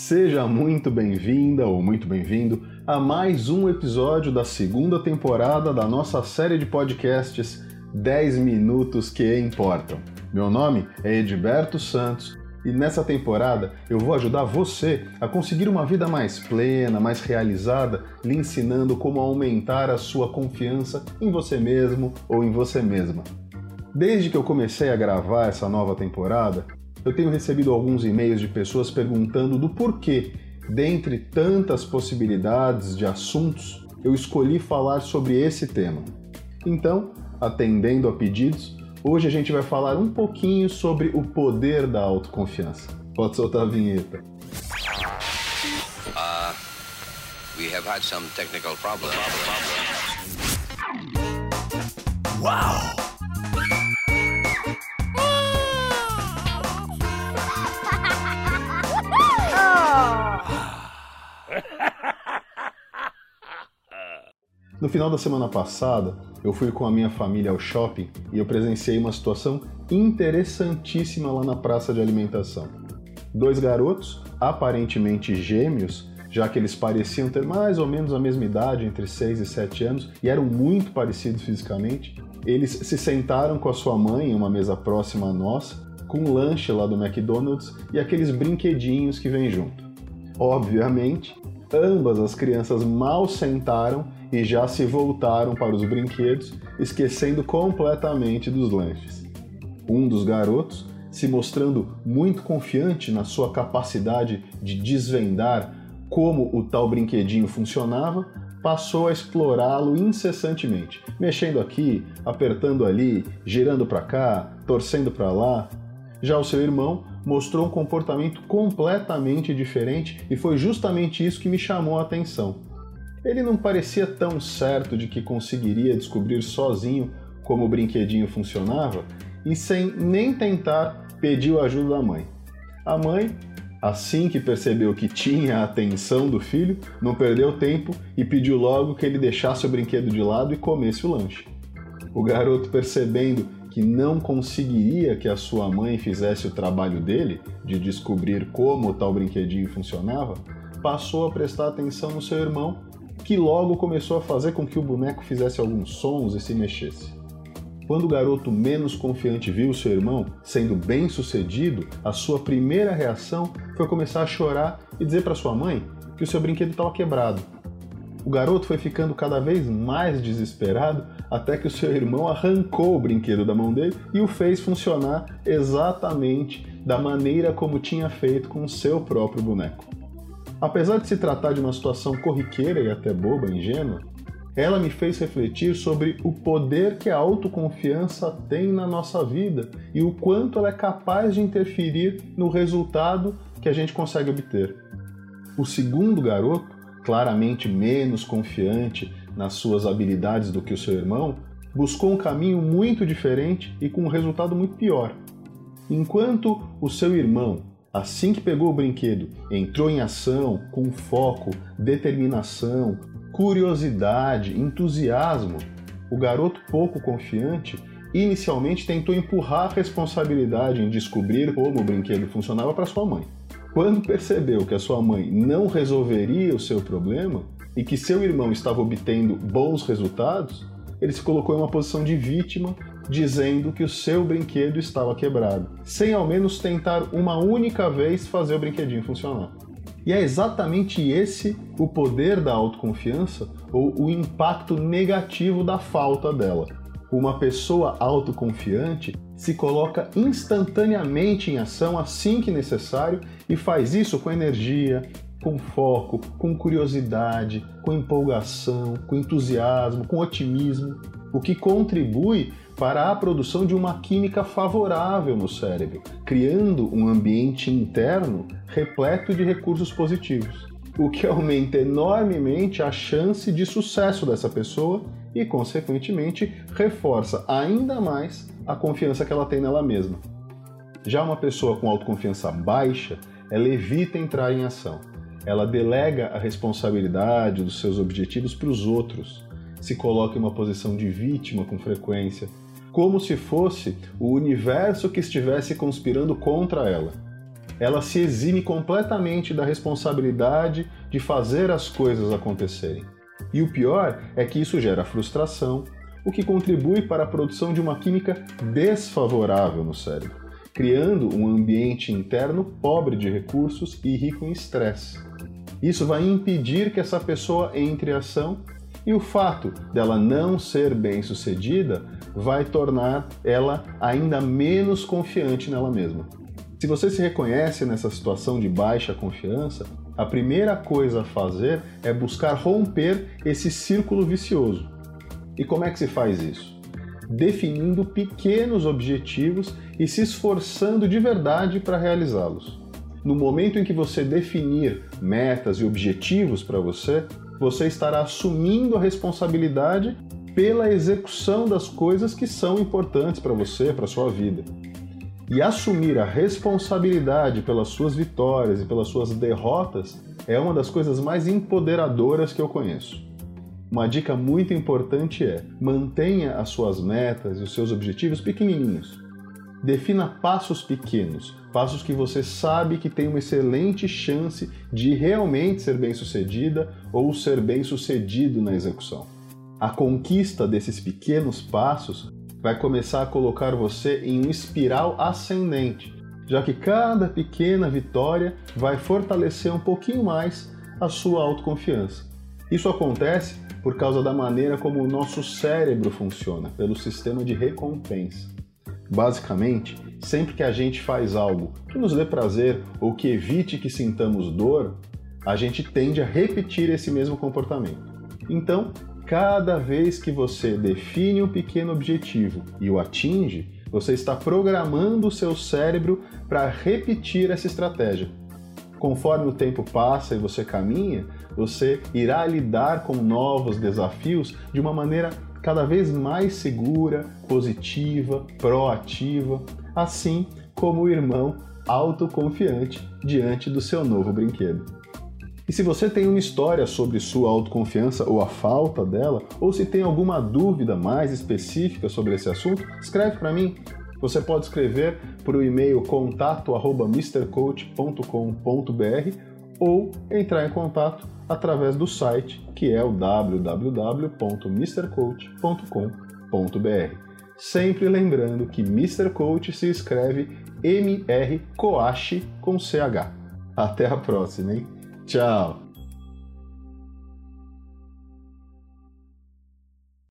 Seja muito bem-vinda ou muito bem-vindo a mais um episódio da segunda temporada da nossa série de podcasts 10 Minutos que Importam. Meu nome é Edberto Santos e nessa temporada eu vou ajudar você a conseguir uma vida mais plena, mais realizada, lhe ensinando como aumentar a sua confiança em você mesmo ou em você mesma. Desde que eu comecei a gravar essa nova temporada, eu tenho recebido alguns e-mails de pessoas perguntando do porquê, dentre tantas possibilidades de assuntos, eu escolhi falar sobre esse tema. Então, atendendo a pedidos, hoje a gente vai falar um pouquinho sobre o poder da autoconfiança. Pode soltar a vinheta. Uh, we have had some technical problems. Wow! Final da semana passada, eu fui com a minha família ao shopping e eu presenciei uma situação interessantíssima lá na praça de alimentação. Dois garotos, aparentemente gêmeos, já que eles pareciam ter mais ou menos a mesma idade, entre 6 e 7 anos, e eram muito parecidos fisicamente, eles se sentaram com a sua mãe em uma mesa próxima à nossa, com um lanche lá do McDonald's e aqueles brinquedinhos que vêm junto. Obviamente, ambas as crianças mal sentaram e já se voltaram para os brinquedos, esquecendo completamente dos lanches. Um dos garotos, se mostrando muito confiante na sua capacidade de desvendar como o tal brinquedinho funcionava, passou a explorá-lo incessantemente, mexendo aqui, apertando ali, girando para cá, torcendo para lá. Já o seu irmão mostrou um comportamento completamente diferente e foi justamente isso que me chamou a atenção. Ele não parecia tão certo de que conseguiria descobrir sozinho como o brinquedinho funcionava e, sem nem tentar, pediu ajuda da mãe. A mãe, assim que percebeu que tinha a atenção do filho, não perdeu tempo e pediu logo que ele deixasse o brinquedo de lado e comesse o lanche. O garoto, percebendo que não conseguiria que a sua mãe fizesse o trabalho dele, de descobrir como o tal brinquedinho funcionava, passou a prestar atenção no seu irmão que logo começou a fazer com que o boneco fizesse alguns sons e se mexesse. Quando o garoto menos confiante viu seu irmão sendo bem sucedido, a sua primeira reação foi começar a chorar e dizer para sua mãe que o seu brinquedo estava quebrado. O garoto foi ficando cada vez mais desesperado até que o seu irmão arrancou o brinquedo da mão dele e o fez funcionar exatamente da maneira como tinha feito com o seu próprio boneco. Apesar de se tratar de uma situação corriqueira e até boba, ingênua, ela me fez refletir sobre o poder que a autoconfiança tem na nossa vida e o quanto ela é capaz de interferir no resultado que a gente consegue obter. O segundo garoto, claramente menos confiante nas suas habilidades do que o seu irmão, buscou um caminho muito diferente e com um resultado muito pior. Enquanto o seu irmão Assim que pegou o brinquedo, entrou em ação com foco, determinação, curiosidade, entusiasmo. O garoto pouco confiante inicialmente tentou empurrar a responsabilidade em descobrir como o brinquedo funcionava para sua mãe. Quando percebeu que a sua mãe não resolveria o seu problema e que seu irmão estava obtendo bons resultados, ele se colocou em uma posição de vítima dizendo que o seu brinquedo estava quebrado, sem ao menos tentar uma única vez fazer o brinquedinho funcionar. E é exatamente esse o poder da autoconfiança ou o impacto negativo da falta dela. Uma pessoa autoconfiante se coloca instantaneamente em ação assim que necessário e faz isso com energia, com foco, com curiosidade, com empolgação, com entusiasmo, com otimismo, o que contribui para a produção de uma química favorável no cérebro, criando um ambiente interno repleto de recursos positivos, o que aumenta enormemente a chance de sucesso dessa pessoa e, consequentemente, reforça ainda mais a confiança que ela tem nela mesma. Já uma pessoa com autoconfiança baixa, ela evita entrar em ação. Ela delega a responsabilidade dos seus objetivos para os outros, se coloca em uma posição de vítima com frequência, como se fosse o universo que estivesse conspirando contra ela. ela se exime completamente da responsabilidade de fazer as coisas acontecerem. E o pior é que isso gera frustração, o que contribui para a produção de uma química desfavorável no cérebro, criando um ambiente interno pobre de recursos e rico em estresse. Isso vai impedir que essa pessoa entre em ação e o fato dela não ser bem-sucedida vai tornar ela ainda menos confiante nela mesma. Se você se reconhece nessa situação de baixa confiança, a primeira coisa a fazer é buscar romper esse círculo vicioso. E como é que se faz isso? Definindo pequenos objetivos e se esforçando de verdade para realizá-los. No momento em que você definir metas e objetivos para você, você estará assumindo a responsabilidade pela execução das coisas que são importantes para você, para sua vida. E assumir a responsabilidade pelas suas vitórias e pelas suas derrotas é uma das coisas mais empoderadoras que eu conheço. Uma dica muito importante é: mantenha as suas metas e os seus objetivos pequenininhos. Defina passos pequenos, passos que você sabe que tem uma excelente chance de realmente ser bem-sucedida ou ser bem-sucedido na execução. A conquista desses pequenos passos vai começar a colocar você em um espiral ascendente, já que cada pequena vitória vai fortalecer um pouquinho mais a sua autoconfiança. Isso acontece por causa da maneira como o nosso cérebro funciona, pelo sistema de recompensa. Basicamente, sempre que a gente faz algo que nos dê prazer ou que evite que sintamos dor, a gente tende a repetir esse mesmo comportamento. Então, cada vez que você define um pequeno objetivo e o atinge, você está programando o seu cérebro para repetir essa estratégia. Conforme o tempo passa e você caminha, você irá lidar com novos desafios de uma maneira cada vez mais segura, positiva, proativa, assim como o irmão autoconfiante diante do seu novo brinquedo. E se você tem uma história sobre sua autoconfiança ou a falta dela, ou se tem alguma dúvida mais específica sobre esse assunto, escreve para mim. Você pode escrever por o e-mail contato@mrcoach.com.br ou entrar em contato através do site que é o www.mrcoach.com.br. Sempre lembrando que Mr. Coach se escreve MR Coach com CH. Até a próxima, hein? Tchau!